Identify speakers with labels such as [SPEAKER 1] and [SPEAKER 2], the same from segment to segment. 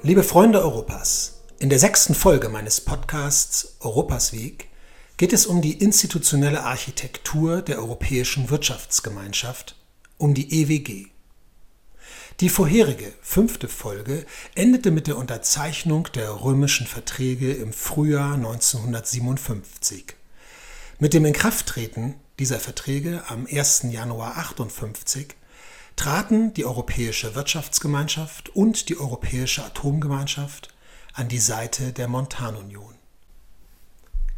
[SPEAKER 1] Liebe Freunde Europas, in der sechsten Folge meines Podcasts Europas Weg geht es um die institutionelle Architektur der Europäischen Wirtschaftsgemeinschaft, um die EWG. Die vorherige, fünfte Folge endete mit der Unterzeichnung der römischen Verträge im Frühjahr 1957. Mit dem Inkrafttreten dieser Verträge am 1. Januar 1958 traten die Europäische Wirtschaftsgemeinschaft und die Europäische Atomgemeinschaft an die Seite der Montanunion.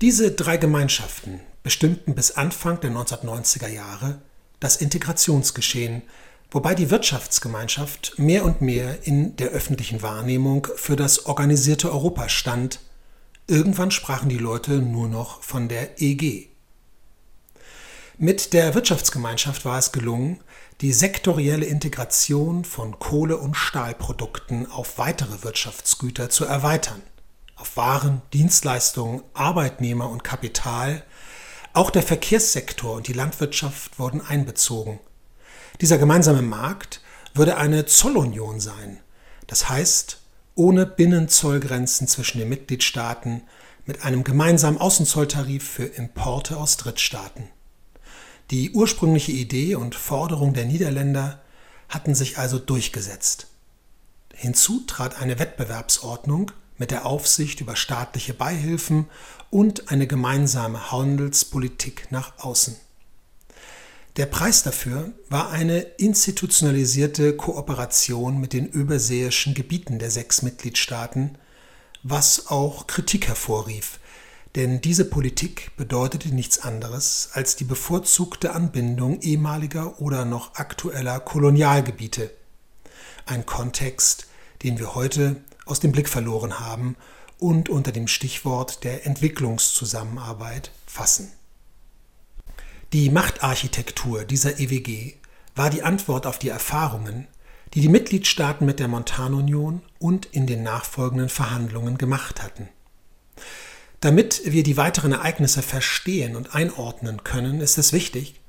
[SPEAKER 1] Diese drei Gemeinschaften bestimmten bis Anfang der 1990er Jahre das Integrationsgeschehen, wobei die Wirtschaftsgemeinschaft mehr und mehr in der öffentlichen Wahrnehmung für das organisierte Europa stand. Irgendwann sprachen die Leute nur noch von der EG. Mit der Wirtschaftsgemeinschaft war es gelungen, die sektorielle Integration von Kohle- und Stahlprodukten auf weitere Wirtschaftsgüter zu erweitern, auf Waren, Dienstleistungen, Arbeitnehmer und Kapital, auch der Verkehrssektor und die Landwirtschaft wurden einbezogen. Dieser gemeinsame Markt würde eine Zollunion sein, das heißt ohne Binnenzollgrenzen zwischen den Mitgliedstaaten mit einem gemeinsamen Außenzolltarif für Importe aus Drittstaaten. Die ursprüngliche Idee und Forderung der Niederländer hatten sich also durchgesetzt. Hinzu trat eine Wettbewerbsordnung mit der Aufsicht über staatliche Beihilfen und eine gemeinsame Handelspolitik nach außen. Der Preis dafür war eine institutionalisierte Kooperation mit den überseeischen Gebieten der sechs Mitgliedstaaten, was auch Kritik hervorrief, denn diese Politik bedeutete nichts anderes als die bevorzugte Anbindung ehemaliger oder noch aktueller Kolonialgebiete. Ein Kontext, den wir heute aus dem Blick verloren haben und unter dem Stichwort der Entwicklungszusammenarbeit fassen. Die Machtarchitektur dieser EWG war die Antwort auf die Erfahrungen, die die Mitgliedstaaten mit der Montanunion und in den nachfolgenden Verhandlungen gemacht hatten. Damit wir die weiteren Ereignisse verstehen und einordnen können, ist es wichtig,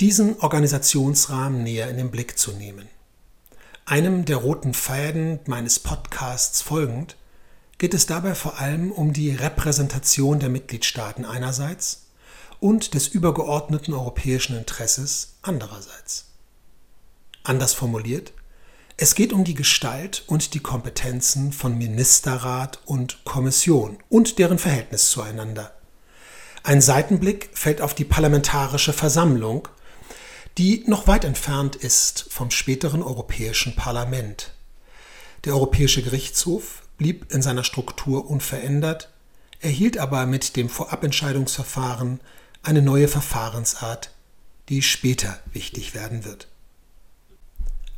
[SPEAKER 1] diesen Organisationsrahmen näher in den Blick zu nehmen. Einem der roten Fäden meines Podcasts folgend geht es dabei vor allem um die Repräsentation der Mitgliedstaaten einerseits und des übergeordneten europäischen Interesses andererseits. Anders formuliert, es geht um die Gestalt und die Kompetenzen von Ministerrat und Kommission und deren Verhältnis zueinander. Ein Seitenblick fällt auf die Parlamentarische Versammlung, die noch weit entfernt ist vom späteren Europäischen Parlament. Der Europäische Gerichtshof blieb in seiner Struktur unverändert, erhielt aber mit dem Vorabentscheidungsverfahren eine neue Verfahrensart, die später wichtig werden wird.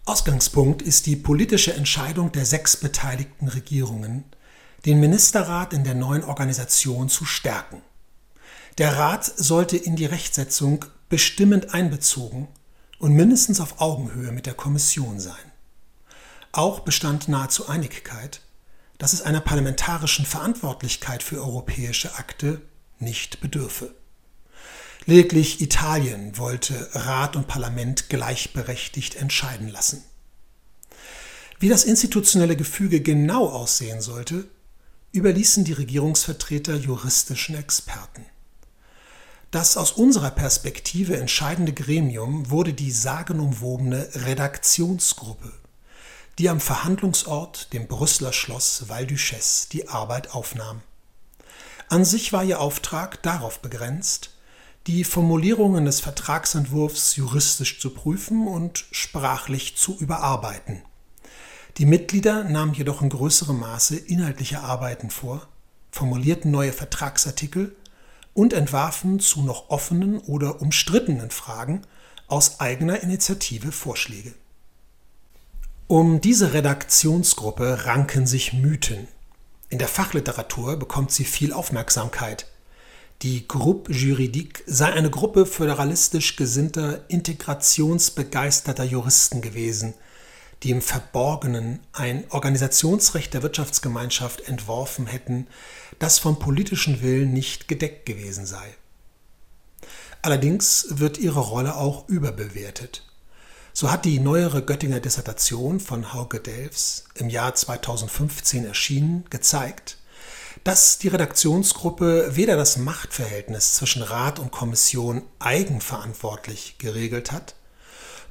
[SPEAKER 1] Ausgangspunkt ist die politische Entscheidung der sechs beteiligten Regierungen, den Ministerrat in der neuen Organisation zu stärken. Der Rat sollte in die Rechtsetzung bestimmend einbezogen und mindestens auf Augenhöhe mit der Kommission sein. Auch bestand nahezu Einigkeit, dass es einer parlamentarischen Verantwortlichkeit für europäische Akte nicht bedürfe. Lediglich Italien wollte Rat und Parlament gleichberechtigt entscheiden lassen. Wie das institutionelle Gefüge genau aussehen sollte, überließen die Regierungsvertreter juristischen Experten. Das aus unserer Perspektive entscheidende Gremium wurde die sagenumwobene Redaktionsgruppe, die am Verhandlungsort, dem Brüsseler Schloss Val Duchesse, die Arbeit aufnahm. An sich war ihr Auftrag darauf begrenzt, die Formulierungen des Vertragsentwurfs juristisch zu prüfen und sprachlich zu überarbeiten. Die Mitglieder nahmen jedoch in größerem Maße inhaltliche Arbeiten vor, formulierten neue Vertragsartikel und entwarfen zu noch offenen oder umstrittenen Fragen aus eigener Initiative Vorschläge. Um diese Redaktionsgruppe ranken sich Mythen. In der Fachliteratur bekommt sie viel Aufmerksamkeit – die Groupe Juridique sei eine Gruppe föderalistisch gesinnter, integrationsbegeisterter Juristen gewesen, die im Verborgenen ein Organisationsrecht der Wirtschaftsgemeinschaft entworfen hätten, das vom politischen Willen nicht gedeckt gewesen sei. Allerdings wird ihre Rolle auch überbewertet. So hat die neuere Göttinger Dissertation von Hauke Delfs im Jahr 2015 erschienen gezeigt, dass die Redaktionsgruppe weder das Machtverhältnis zwischen Rat und Kommission eigenverantwortlich geregelt hat,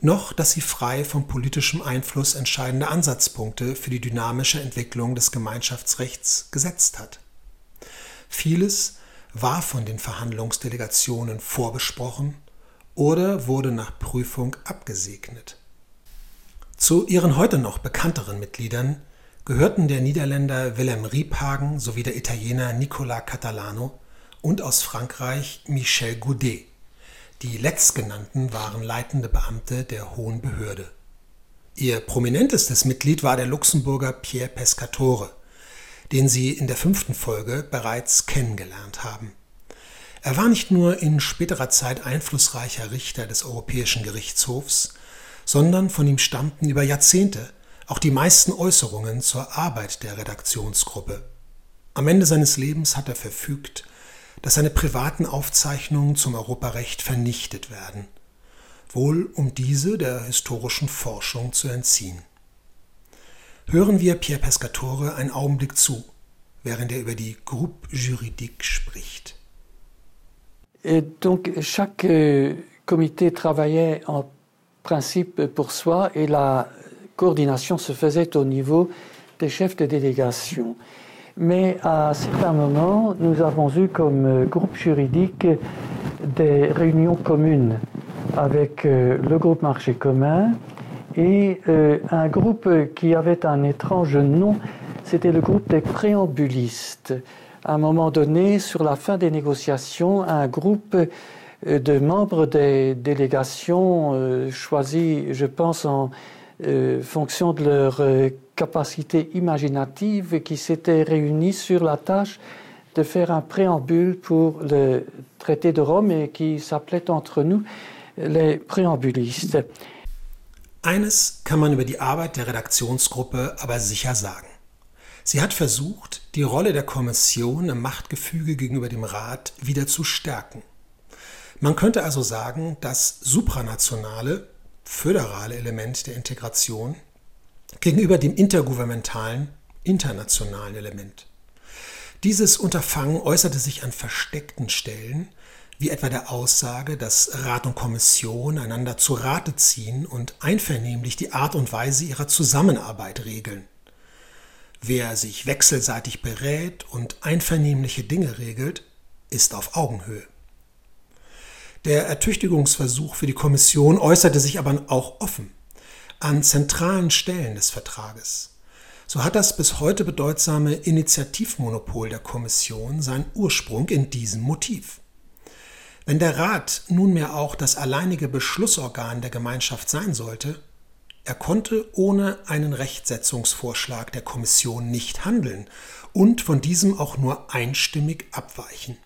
[SPEAKER 1] noch dass sie frei vom politischem Einfluss entscheidende Ansatzpunkte für die dynamische Entwicklung des Gemeinschaftsrechts gesetzt hat. Vieles war von den Verhandlungsdelegationen vorbesprochen oder wurde nach Prüfung abgesegnet. Zu ihren heute noch bekannteren Mitgliedern gehörten der Niederländer Willem Riephagen sowie der Italiener Nicola Catalano und aus Frankreich Michel Goudet. Die letztgenannten waren leitende Beamte der Hohen Behörde. Ihr prominentestes Mitglied war der Luxemburger Pierre Pescatore, den Sie in der fünften Folge bereits kennengelernt haben. Er war nicht nur in späterer Zeit einflussreicher Richter des Europäischen Gerichtshofs, sondern von ihm stammten über Jahrzehnte auch die meisten Äußerungen zur Arbeit der Redaktionsgruppe. Am Ende seines Lebens hat er verfügt, dass seine privaten Aufzeichnungen zum Europarecht vernichtet werden, wohl um diese der historischen Forschung zu entziehen. Hören wir Pierre Pescatore einen Augenblick zu, während er über die Groupe Juridique spricht.
[SPEAKER 2] Et donc chaque euh, comité travaillait en principe pour soi et la coordination se faisait au niveau des chefs de délégation. Mais à certains moments, nous avons eu comme euh, groupe juridique des réunions communes avec euh, le groupe Marché commun et euh, un groupe qui avait un étrange nom, c'était le groupe des préambulistes. À un moment donné, sur la fin des négociations, un groupe de membres des délégations choisis, je pense, en euh, fonction de leur euh, capacité imaginative, qui s'étaient réunis sur la tâche de faire un préambule pour le traité de Rome et qui s'appelait entre nous les Präambulistes.
[SPEAKER 1] Eines kann man über die Arbeit der Redaktionsgruppe aber sicher sagen. Sie hat versucht, die Rolle der Kommission im Machtgefüge gegenüber dem Rat wieder zu stärken. Man könnte also sagen, das supranationale, föderale Element der Integration gegenüber dem intergouvernementalen, internationalen Element. Dieses Unterfangen äußerte sich an versteckten Stellen, wie etwa der Aussage, dass Rat und Kommission einander zu Rate ziehen und einvernehmlich die Art und Weise ihrer Zusammenarbeit regeln. Wer sich wechselseitig berät und einvernehmliche Dinge regelt, ist auf Augenhöhe. Der Ertüchtigungsversuch für die Kommission äußerte sich aber auch offen an zentralen Stellen des Vertrages. So hat das bis heute bedeutsame Initiativmonopol der Kommission seinen Ursprung in diesem Motiv. Wenn der Rat nunmehr auch das alleinige Beschlussorgan der Gemeinschaft sein sollte, er konnte ohne einen Rechtsetzungsvorschlag der Kommission nicht handeln und von diesem auch nur einstimmig abweichen.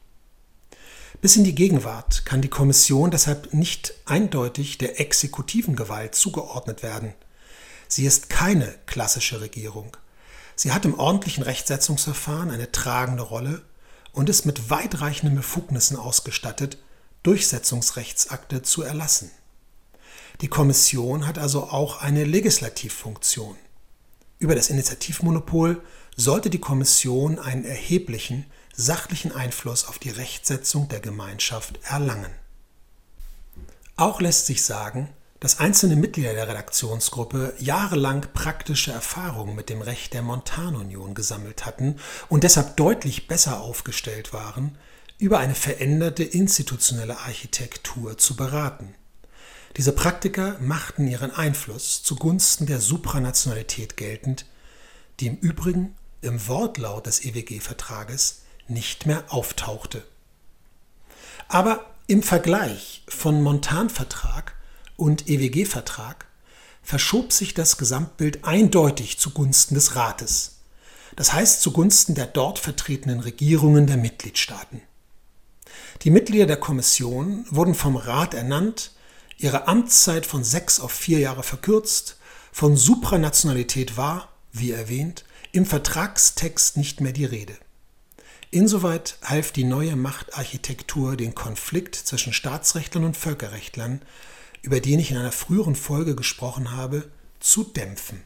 [SPEAKER 1] Bis in die Gegenwart kann die Kommission deshalb nicht eindeutig der exekutiven Gewalt zugeordnet werden. Sie ist keine klassische Regierung. Sie hat im ordentlichen Rechtsetzungsverfahren eine tragende Rolle und ist mit weitreichenden Befugnissen ausgestattet, Durchsetzungsrechtsakte zu erlassen. Die Kommission hat also auch eine Legislativfunktion. Über das Initiativmonopol sollte die Kommission einen erheblichen sachlichen Einfluss auf die Rechtsetzung der Gemeinschaft erlangen. Auch lässt sich sagen, dass einzelne Mitglieder der Redaktionsgruppe jahrelang praktische Erfahrungen mit dem Recht der Montanunion gesammelt hatten und deshalb deutlich besser aufgestellt waren, über eine veränderte institutionelle Architektur zu beraten. Diese Praktiker machten ihren Einfluss zugunsten der Supranationalität geltend, die im Übrigen im Wortlaut des EWG-Vertrages nicht mehr auftauchte. Aber im Vergleich von Montanvertrag und EWG-Vertrag verschob sich das Gesamtbild eindeutig zugunsten des Rates, das heißt zugunsten der dort vertretenen Regierungen der Mitgliedstaaten. Die Mitglieder der Kommission wurden vom Rat ernannt, ihre Amtszeit von sechs auf vier Jahre verkürzt, von Supranationalität war, wie erwähnt, im Vertragstext nicht mehr die Rede. Insoweit half die neue Machtarchitektur den Konflikt zwischen Staatsrechtlern und Völkerrechtlern über den ich in einer früheren Folge gesprochen habe, zu dämpfen.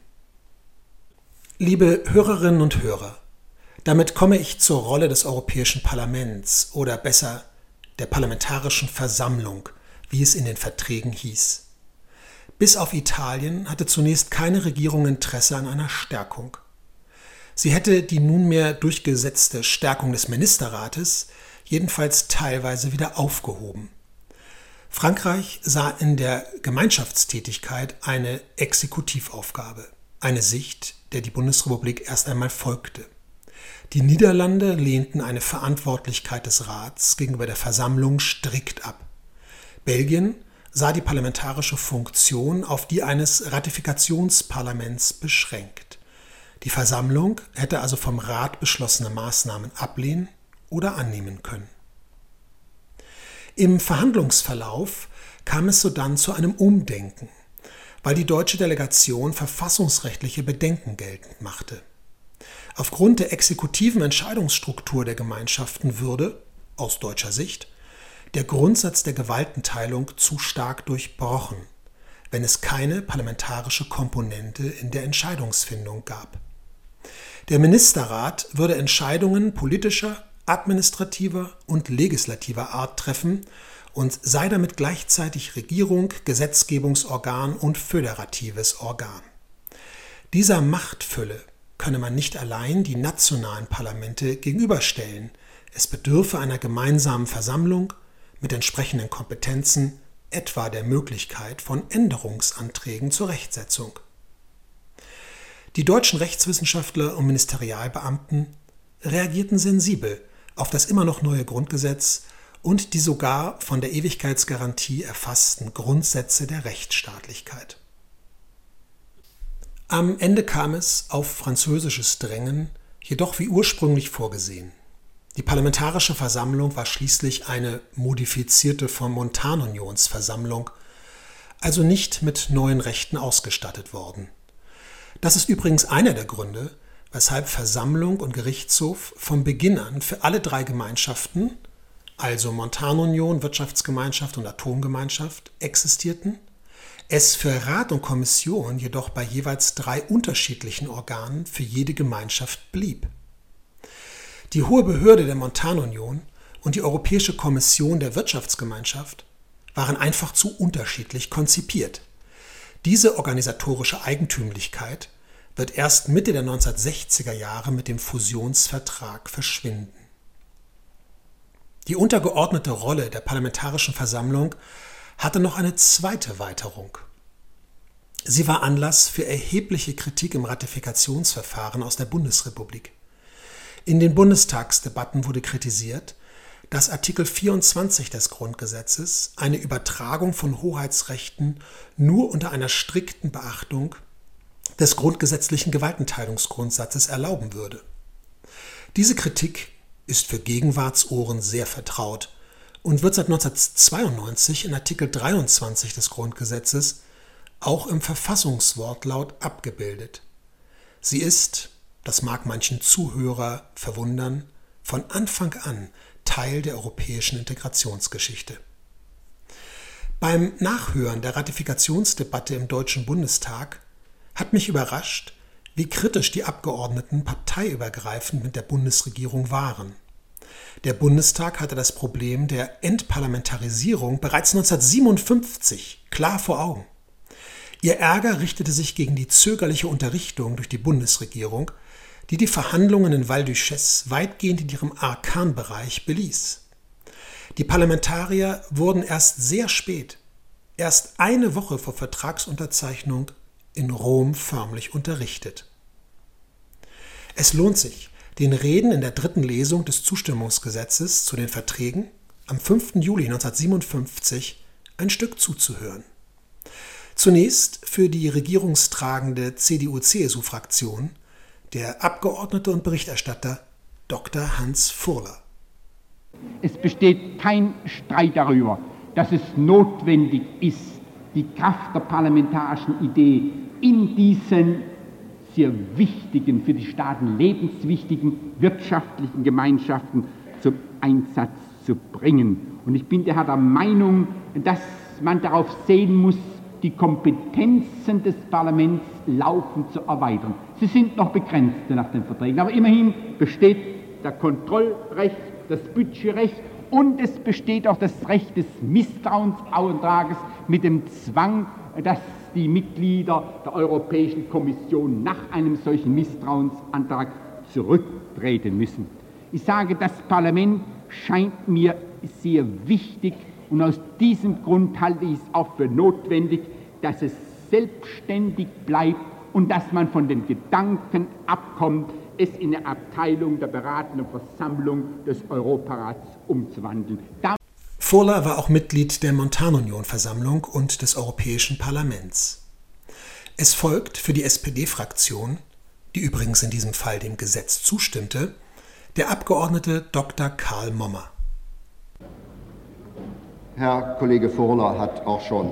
[SPEAKER 1] Liebe Hörerinnen und Hörer, damit komme ich zur Rolle des Europäischen Parlaments oder besser der Parlamentarischen Versammlung, wie es in den Verträgen hieß. Bis auf Italien hatte zunächst keine Regierung Interesse an einer Stärkung. Sie hätte die nunmehr durchgesetzte Stärkung des Ministerrates jedenfalls teilweise wieder aufgehoben. Frankreich sah in der Gemeinschaftstätigkeit eine Exekutivaufgabe, eine Sicht, der die Bundesrepublik erst einmal folgte. Die Niederlande lehnten eine Verantwortlichkeit des Rats gegenüber der Versammlung strikt ab. Belgien sah die parlamentarische Funktion auf die eines Ratifikationsparlaments beschränkt. Die Versammlung hätte also vom Rat beschlossene Maßnahmen ablehnen oder annehmen können. Im Verhandlungsverlauf kam es sodann zu einem Umdenken, weil die deutsche Delegation verfassungsrechtliche Bedenken geltend machte. Aufgrund der exekutiven Entscheidungsstruktur der Gemeinschaften würde, aus deutscher Sicht, der Grundsatz der Gewaltenteilung zu stark durchbrochen, wenn es keine parlamentarische Komponente in der Entscheidungsfindung gab. Der Ministerrat würde Entscheidungen politischer, administrativer und legislativer Art treffen und sei damit gleichzeitig Regierung, Gesetzgebungsorgan und föderatives Organ. Dieser Machtfülle könne man nicht allein die nationalen Parlamente gegenüberstellen, es bedürfe einer gemeinsamen Versammlung mit entsprechenden Kompetenzen, etwa der Möglichkeit von Änderungsanträgen zur Rechtsetzung. Die deutschen Rechtswissenschaftler und Ministerialbeamten reagierten sensibel auf das immer noch neue Grundgesetz und die sogar von der Ewigkeitsgarantie erfassten Grundsätze der Rechtsstaatlichkeit. Am Ende kam es auf französisches Drängen, jedoch wie ursprünglich vorgesehen. Die Parlamentarische Versammlung war schließlich eine modifizierte von Montanunionsversammlung, also nicht mit neuen Rechten ausgestattet worden. Das ist übrigens einer der Gründe, weshalb Versammlung und Gerichtshof von Beginn an für alle drei Gemeinschaften, also Montanunion, Wirtschaftsgemeinschaft und Atomgemeinschaft, existierten, es für Rat und Kommission jedoch bei jeweils drei unterschiedlichen Organen für jede Gemeinschaft blieb. Die hohe Behörde der Montanunion und die Europäische Kommission der Wirtschaftsgemeinschaft waren einfach zu unterschiedlich konzipiert. Diese organisatorische Eigentümlichkeit wird erst Mitte der 1960er Jahre mit dem Fusionsvertrag verschwinden. Die untergeordnete Rolle der Parlamentarischen Versammlung hatte noch eine zweite Weiterung. Sie war Anlass für erhebliche Kritik im Ratifikationsverfahren aus der Bundesrepublik. In den Bundestagsdebatten wurde kritisiert, dass Artikel 24 des Grundgesetzes eine Übertragung von Hoheitsrechten nur unter einer strikten Beachtung des grundgesetzlichen Gewaltenteilungsgrundsatzes erlauben würde. Diese Kritik ist für Gegenwartsohren sehr vertraut und wird seit 1992 in Artikel 23 des Grundgesetzes auch im Verfassungswortlaut abgebildet. Sie ist, das mag manchen Zuhörer verwundern, von Anfang an Teil der europäischen Integrationsgeschichte. Beim Nachhören der Ratifikationsdebatte im Deutschen Bundestag hat mich überrascht, wie kritisch die Abgeordneten parteiübergreifend mit der Bundesregierung waren. Der Bundestag hatte das Problem der Entparlamentarisierung bereits 1957 klar vor Augen. Ihr Ärger richtete sich gegen die zögerliche Unterrichtung durch die Bundesregierung die die Verhandlungen in Val d'Uchesse weitgehend in ihrem Arkanbereich beließ. Die Parlamentarier wurden erst sehr spät, erst eine Woche vor Vertragsunterzeichnung, in Rom förmlich unterrichtet. Es lohnt sich, den Reden in der dritten Lesung des Zustimmungsgesetzes zu den Verträgen am 5. Juli 1957 ein Stück zuzuhören. Zunächst für die regierungstragende CDU-CSU-Fraktion der Abgeordnete und Berichterstatter Dr. Hans Furler.
[SPEAKER 3] Es besteht kein Streit darüber, dass es notwendig ist, die Kraft der parlamentarischen Idee in diesen sehr wichtigen, für die Staaten lebenswichtigen wirtschaftlichen Gemeinschaften zum Einsatz zu bringen. Und ich bin daher der Meinung, dass man darauf sehen muss, die Kompetenzen des Parlaments laufend zu erweitern. Sie sind noch begrenzt nach den Verträgen, aber immerhin besteht der Kontrollrecht, das Budgetrecht und es besteht auch das Recht des Misstrauensantrages mit dem Zwang, dass die Mitglieder der Europäischen Kommission nach einem solchen Misstrauensantrag zurücktreten müssen. Ich sage, das Parlament scheint mir sehr wichtig und aus diesem Grund halte ich es auch für notwendig, dass es selbstständig bleibt und dass man von dem Gedanken abkommt, es in eine Abteilung der beratenden Versammlung des Europarats umzuwandeln. Da
[SPEAKER 1] Furla war auch Mitglied der Montanunion-Versammlung und des Europäischen Parlaments. Es folgt für die SPD-Fraktion, die übrigens in diesem Fall dem Gesetz zustimmte, der Abgeordnete Dr. Karl Mommer.
[SPEAKER 4] Herr Kollege Furler hat auch schon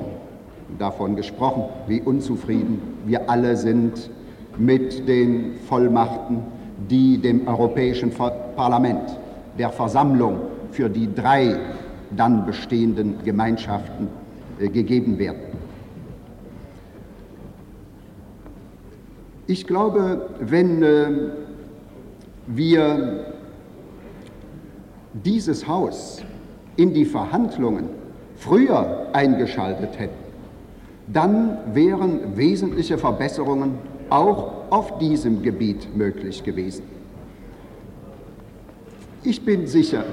[SPEAKER 4] davon gesprochen, wie unzufrieden wir alle sind mit den Vollmachten, die dem Europäischen Parlament, der Versammlung für die drei dann bestehenden Gemeinschaften äh, gegeben werden. Ich glaube, wenn äh, wir dieses Haus in die Verhandlungen früher eingeschaltet hätten, dann wären wesentliche Verbesserungen auch auf diesem Gebiet möglich gewesen. Ich bin sicher,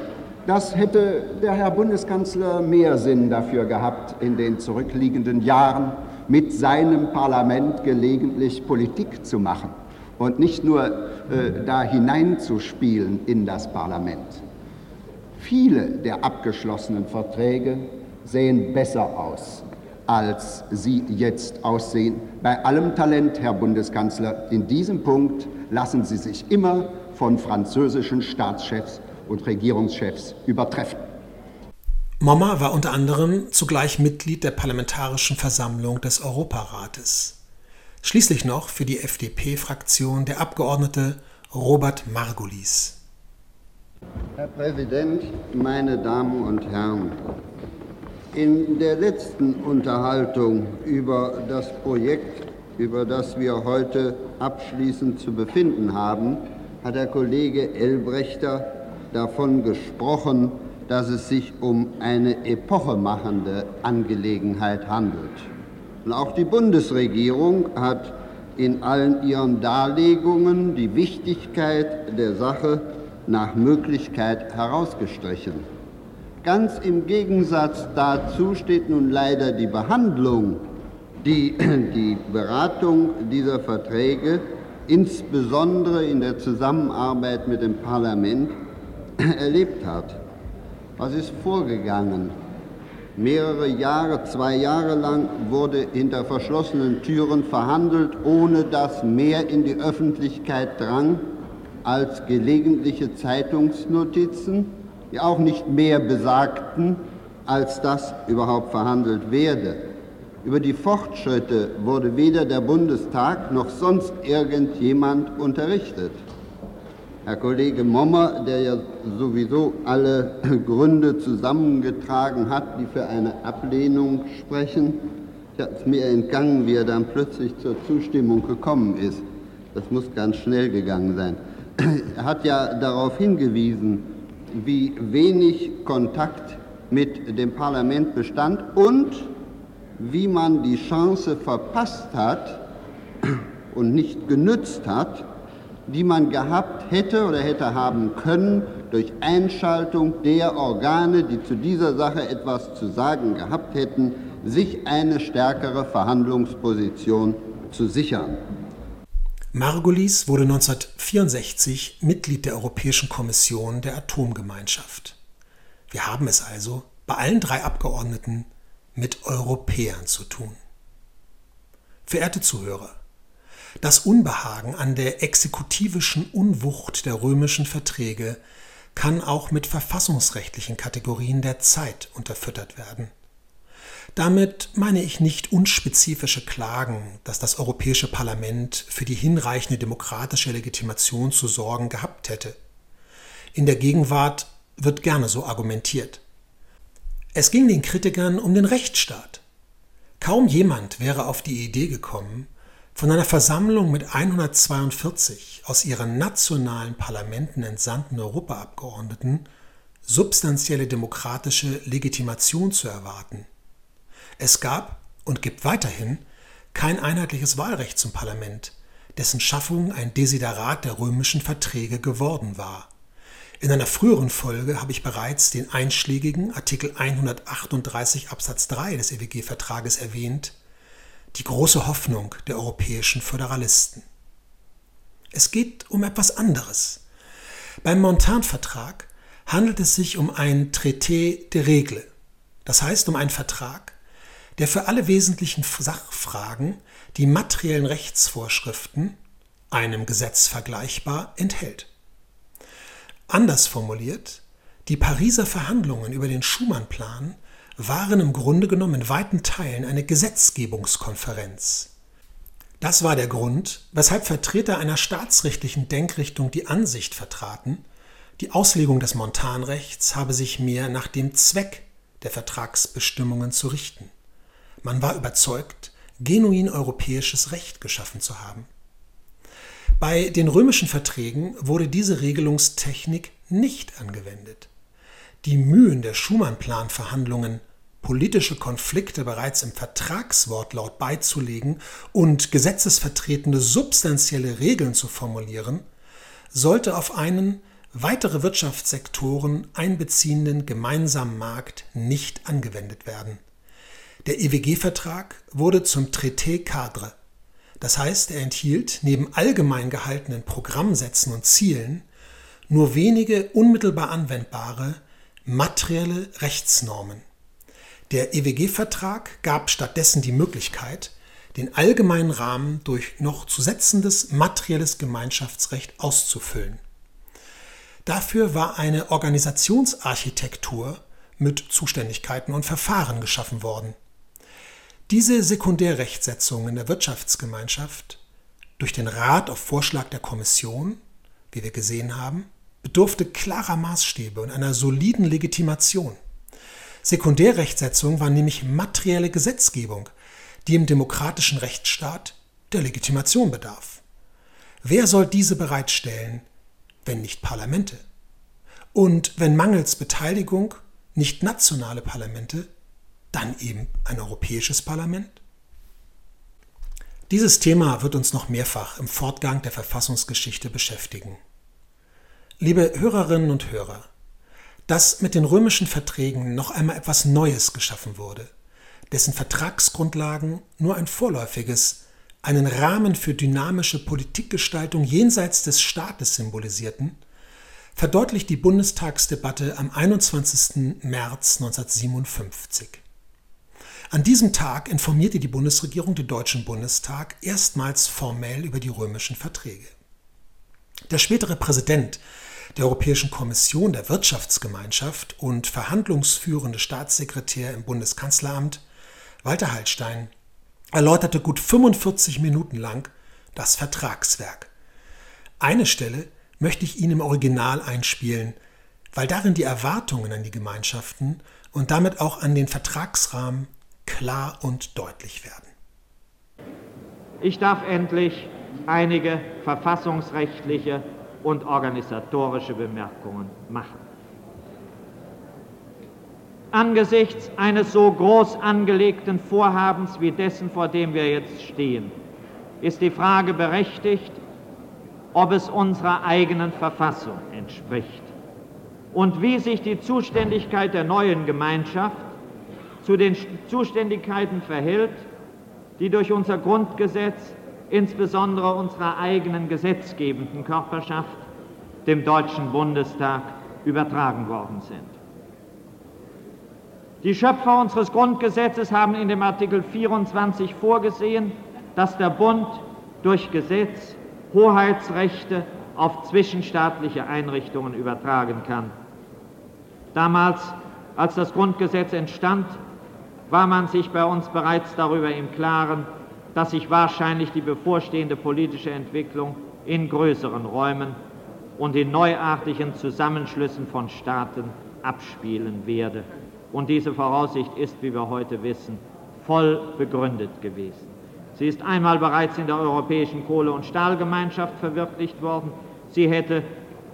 [SPEAKER 4] das hätte der Herr Bundeskanzler mehr Sinn dafür gehabt, in den zurückliegenden Jahren mit seinem Parlament gelegentlich Politik zu machen und nicht nur äh, da hineinzuspielen in das Parlament. Viele der abgeschlossenen Verträge sehen besser aus, als sie jetzt aussehen. Bei allem Talent, Herr Bundeskanzler, in diesem Punkt lassen Sie sich immer von französischen Staatschefs und Regierungschefs übertreffen.
[SPEAKER 1] Mommer war unter anderem zugleich Mitglied der Parlamentarischen Versammlung des Europarates. Schließlich noch für die FDP-Fraktion der Abgeordnete Robert Margulis.
[SPEAKER 5] Herr Präsident, meine Damen und Herren! In der letzten Unterhaltung über das Projekt, über das wir heute abschließend zu befinden haben, hat der Kollege Elbrechter davon gesprochen, dass es sich um eine epochemachende Angelegenheit handelt. Und auch die Bundesregierung hat in allen ihren Darlegungen die Wichtigkeit der Sache nach Möglichkeit herausgestrichen. Ganz im Gegensatz dazu steht nun leider die Behandlung, die die Beratung dieser Verträge insbesondere in der Zusammenarbeit mit dem Parlament erlebt hat. Was ist vorgegangen? Mehrere Jahre, zwei Jahre lang wurde hinter verschlossenen Türen verhandelt, ohne dass mehr in die Öffentlichkeit drang als gelegentliche Zeitungsnotizen, die auch nicht mehr besagten, als dass überhaupt verhandelt werde. Über die Fortschritte wurde weder der Bundestag noch sonst irgendjemand unterrichtet. Herr Kollege Mommer, der ja sowieso alle Gründe zusammengetragen hat, die für eine Ablehnung sprechen, es ist mir entgangen, wie er dann plötzlich zur Zustimmung gekommen ist. Das muss ganz schnell gegangen sein. Hat ja darauf hingewiesen, wie wenig Kontakt mit dem Parlament bestand und wie man die Chance verpasst hat und nicht genützt hat, die man gehabt hätte oder hätte haben können durch Einschaltung der Organe, die zu dieser Sache etwas zu sagen gehabt hätten, sich eine stärkere Verhandlungsposition zu sichern.
[SPEAKER 1] Margulis wurde 1964 Mitglied der Europäischen Kommission der Atomgemeinschaft. Wir haben es also bei allen drei Abgeordneten mit Europäern zu tun. Verehrte Zuhörer, das Unbehagen an der exekutivischen Unwucht der römischen Verträge kann auch mit verfassungsrechtlichen Kategorien der Zeit unterfüttert werden. Damit meine ich nicht unspezifische Klagen, dass das Europäische Parlament für die hinreichende demokratische Legitimation zu sorgen gehabt hätte. In der Gegenwart wird gerne so argumentiert. Es ging den Kritikern um den Rechtsstaat. Kaum jemand wäre auf die Idee gekommen, von einer Versammlung mit 142 aus ihren nationalen Parlamenten entsandten Europaabgeordneten substanzielle demokratische Legitimation zu erwarten. Es gab und gibt weiterhin kein einheitliches Wahlrecht zum Parlament, dessen Schaffung ein Desiderat der römischen Verträge geworden war. In einer früheren Folge habe ich bereits den einschlägigen Artikel 138 Absatz 3 des EWG-Vertrages erwähnt, die große Hoffnung der europäischen Föderalisten. Es geht um etwas anderes. Beim Montan-Vertrag handelt es sich um ein Traité de Règle, das heißt um einen Vertrag, der für alle wesentlichen Sachfragen die materiellen Rechtsvorschriften, einem Gesetz vergleichbar, enthält. Anders formuliert, die Pariser Verhandlungen über den Schumann-Plan waren im Grunde genommen in weiten Teilen eine Gesetzgebungskonferenz. Das war der Grund, weshalb Vertreter einer staatsrechtlichen Denkrichtung die Ansicht vertraten, die Auslegung des Montanrechts habe sich mehr nach dem Zweck der Vertragsbestimmungen zu richten. Man war überzeugt, genuin europäisches Recht geschaffen zu haben. Bei den römischen Verträgen wurde diese Regelungstechnik nicht angewendet. Die Mühen der Schumann-Plan-Verhandlungen, politische Konflikte bereits im Vertragswortlaut beizulegen und gesetzesvertretende substanzielle Regeln zu formulieren, sollte auf einen weitere Wirtschaftssektoren einbeziehenden gemeinsamen Markt nicht angewendet werden. Der EWG-Vertrag wurde zum Traité Cadre. Das heißt, er enthielt neben allgemein gehaltenen Programmsätzen und Zielen nur wenige unmittelbar anwendbare materielle Rechtsnormen. Der EWG-Vertrag gab stattdessen die Möglichkeit, den allgemeinen Rahmen durch noch zu setzendes materielles Gemeinschaftsrecht auszufüllen. Dafür war eine Organisationsarchitektur mit Zuständigkeiten und Verfahren geschaffen worden. Diese Sekundärrechtsetzung in der Wirtschaftsgemeinschaft durch den Rat auf Vorschlag der Kommission, wie wir gesehen haben, bedurfte klarer Maßstäbe und einer soliden Legitimation. Sekundärrechtsetzung war nämlich materielle Gesetzgebung, die im demokratischen Rechtsstaat der Legitimation bedarf. Wer soll diese bereitstellen, wenn nicht Parlamente? Und wenn mangels Beteiligung nicht nationale Parlamente, dann eben ein europäisches Parlament? Dieses Thema wird uns noch mehrfach im Fortgang der Verfassungsgeschichte beschäftigen. Liebe Hörerinnen und Hörer, dass mit den römischen Verträgen noch einmal etwas Neues geschaffen wurde, dessen Vertragsgrundlagen nur ein vorläufiges, einen Rahmen für dynamische Politikgestaltung jenseits des Staates symbolisierten, verdeutlicht die Bundestagsdebatte am 21. März 1957. An diesem Tag informierte die Bundesregierung den Deutschen Bundestag erstmals formell über die römischen Verträge. Der spätere Präsident der Europäischen Kommission der Wirtschaftsgemeinschaft und verhandlungsführende Staatssekretär im Bundeskanzleramt, Walter Hallstein, erläuterte gut 45 Minuten lang das Vertragswerk. Eine Stelle möchte ich Ihnen im Original einspielen, weil darin die Erwartungen an die Gemeinschaften und damit auch an den Vertragsrahmen klar und deutlich werden.
[SPEAKER 6] Ich darf endlich einige verfassungsrechtliche und organisatorische Bemerkungen machen. Angesichts eines so groß angelegten Vorhabens wie dessen, vor dem wir jetzt stehen, ist die Frage berechtigt, ob es unserer eigenen Verfassung entspricht und wie sich die Zuständigkeit der neuen Gemeinschaft zu den Zuständigkeiten verhält, die durch unser Grundgesetz, insbesondere unserer eigenen gesetzgebenden Körperschaft, dem Deutschen Bundestag übertragen worden sind. Die Schöpfer unseres Grundgesetzes haben in dem Artikel 24 vorgesehen, dass der Bund durch Gesetz Hoheitsrechte auf zwischenstaatliche Einrichtungen übertragen kann. Damals, als das Grundgesetz entstand, war man sich bei uns bereits darüber im Klaren, dass sich wahrscheinlich die bevorstehende politische Entwicklung in größeren Räumen und in neuartigen Zusammenschlüssen von Staaten abspielen werde. Und diese Voraussicht ist, wie wir heute wissen, voll begründet gewesen. Sie ist einmal bereits in der Europäischen Kohle- und Stahlgemeinschaft verwirklicht worden. Sie hätte,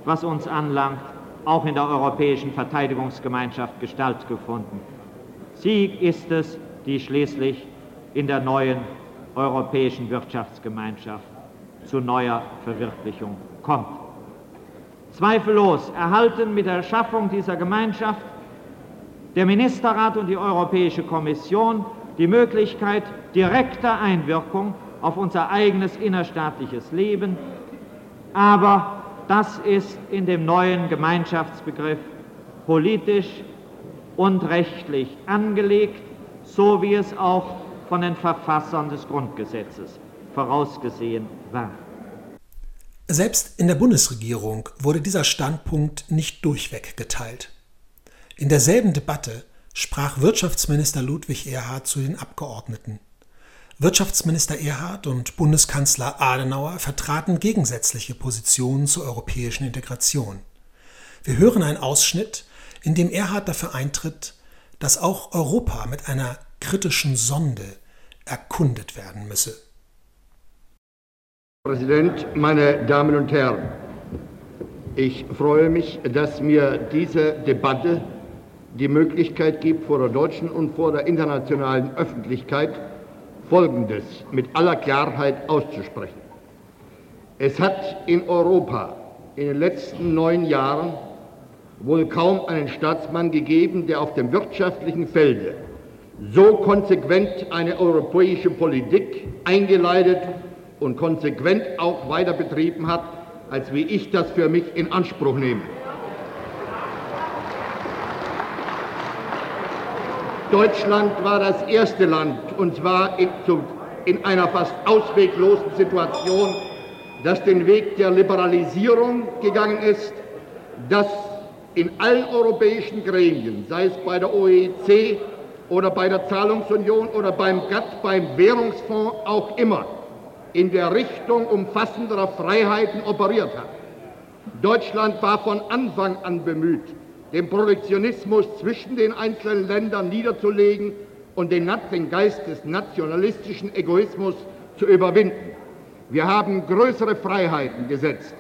[SPEAKER 6] was uns anlangt, auch in der Europäischen Verteidigungsgemeinschaft Gestalt gefunden. Sie ist es, die schließlich in der neuen Europäischen Wirtschaftsgemeinschaft zu neuer Verwirklichung kommt. Zweifellos erhalten mit der Schaffung dieser Gemeinschaft der Ministerrat und die Europäische Kommission die Möglichkeit direkter Einwirkung auf unser eigenes innerstaatliches Leben, aber das ist in dem neuen Gemeinschaftsbegriff politisch und rechtlich angelegt, so wie es auch von den Verfassern des Grundgesetzes vorausgesehen war.
[SPEAKER 1] Selbst in der Bundesregierung wurde dieser Standpunkt nicht durchweg geteilt. In derselben Debatte sprach Wirtschaftsminister Ludwig Erhard zu den Abgeordneten. Wirtschaftsminister Erhard und Bundeskanzler Adenauer vertraten gegensätzliche Positionen zur europäischen Integration. Wir hören einen Ausschnitt, in dem Erhard dafür eintritt, dass auch Europa mit einer kritischen Sonde erkundet werden müsse.
[SPEAKER 7] Präsident, meine Damen und Herren, ich freue mich, dass mir diese Debatte die Möglichkeit gibt, vor der deutschen und vor der internationalen Öffentlichkeit Folgendes mit aller Klarheit auszusprechen. Es hat in Europa in den letzten neun Jahren wohl kaum einen Staatsmann gegeben, der auf dem wirtschaftlichen Felde so konsequent eine europäische Politik eingeleitet und konsequent auch weiter betrieben hat, als wie ich das für mich in Anspruch nehme. Deutschland war das erste Land, und zwar in, in, einer fast ausweglosen Situation, das den Weg der Liberalisierung gegangen ist, das in allen europäischen Gremien, sei es bei der OEC oder bei der Zahlungsunion oder beim GATT, beim Währungsfonds auch immer, in der Richtung umfassenderer Freiheiten operiert hat. Deutschland war von Anfang an bemüht, den Protektionismus zwischen den einzelnen Ländern niederzulegen und den, den Geist des nationalistischen Egoismus zu überwinden. Wir haben größere Freiheiten gesetzt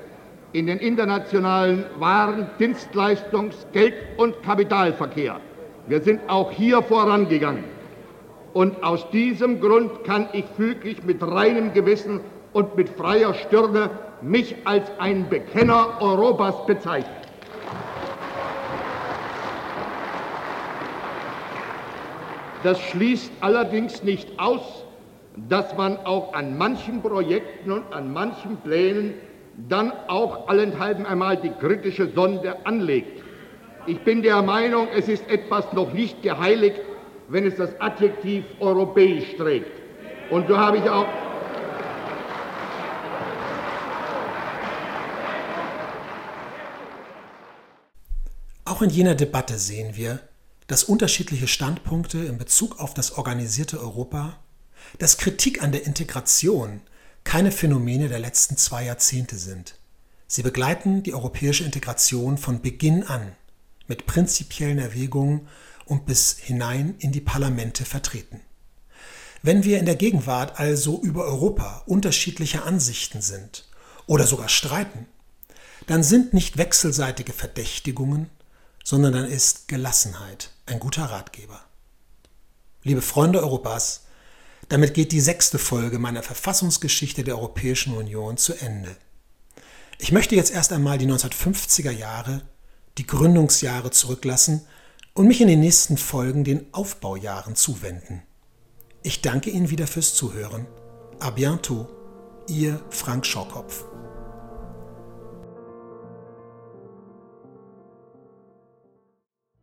[SPEAKER 7] in den internationalen Waren-, Dienstleistungs-, Geld- und Kapitalverkehr. Wir sind auch hier vorangegangen. Und aus diesem Grund kann ich füglich mit reinem Gewissen und mit freier Stirne mich als ein Bekenner Europas bezeichnen. Das schließt allerdings nicht aus, dass man auch an manchen Projekten und an manchen Plänen dann auch allenthalben einmal die kritische Sonde anlegt. Ich bin der Meinung, es ist etwas noch nicht geheiligt, wenn es das Adjektiv europäisch trägt. Und so habe ich auch
[SPEAKER 1] Auch in jener Debatte sehen wir, dass unterschiedliche Standpunkte in Bezug auf das organisierte Europa, dass Kritik an der Integration keine Phänomene der letzten zwei Jahrzehnte sind. Sie begleiten die europäische Integration von Beginn an mit prinzipiellen Erwägungen und bis hinein in die Parlamente vertreten. Wenn wir in der Gegenwart also über Europa unterschiedlicher Ansichten sind oder sogar streiten, dann sind nicht wechselseitige Verdächtigungen, sondern dann ist Gelassenheit ein guter Ratgeber. Liebe Freunde Europas, damit geht die sechste Folge meiner Verfassungsgeschichte der Europäischen Union zu Ende. Ich möchte jetzt erst einmal die 1950er Jahre, die Gründungsjahre zurücklassen und mich in den nächsten Folgen den Aufbaujahren zuwenden. Ich danke Ihnen wieder fürs Zuhören. A bientôt, Ihr Frank Schorkopf.